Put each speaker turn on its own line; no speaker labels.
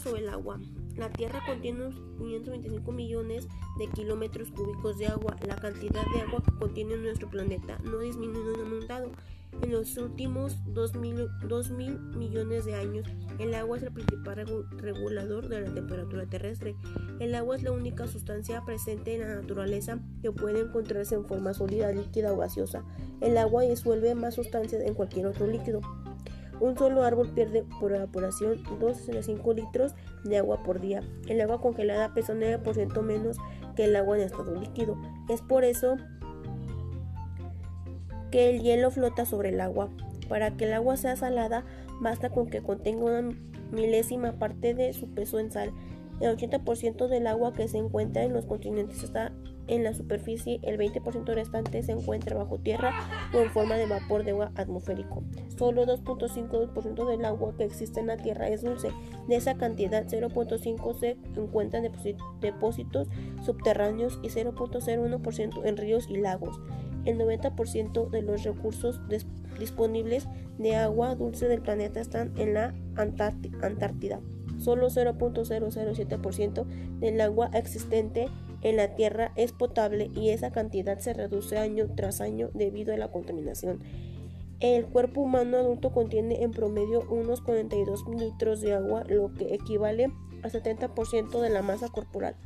Sobre el agua. La Tierra contiene unos 525 millones de kilómetros cúbicos de agua. La cantidad de agua que contiene nuestro planeta no ha disminuido ni aumentado. En los últimos 2.000 mil millones de años, el agua es el principal regulador de la temperatura terrestre. El agua es la única sustancia presente en la naturaleza que puede encontrarse en forma sólida, líquida o gaseosa. El agua disuelve más sustancias en cualquier otro líquido. Un solo árbol pierde por evaporación 2,5 litros de agua por día. El agua congelada pesa 9% menos que el agua en estado líquido. Es por eso que el hielo flota sobre el agua. Para que el agua sea salada, basta con que contenga una milésima parte de su peso en sal. El 80% del agua que se encuentra en los continentes está en la superficie, el 20% restante se encuentra bajo tierra o en forma de vapor de agua atmosférico. Solo 2.5% del agua que existe en la tierra es dulce. De esa cantidad, 0.5 se encuentran en depósitos subterráneos y 0.01% en ríos y lagos. El 90% de los recursos disponibles de agua dulce del planeta están en la Antártida. Solo 0.007% del agua existente en la tierra es potable y esa cantidad se reduce año tras año debido a la contaminación. El cuerpo humano adulto contiene en promedio unos 42 litros de agua, lo que equivale al 70% de la masa corporal.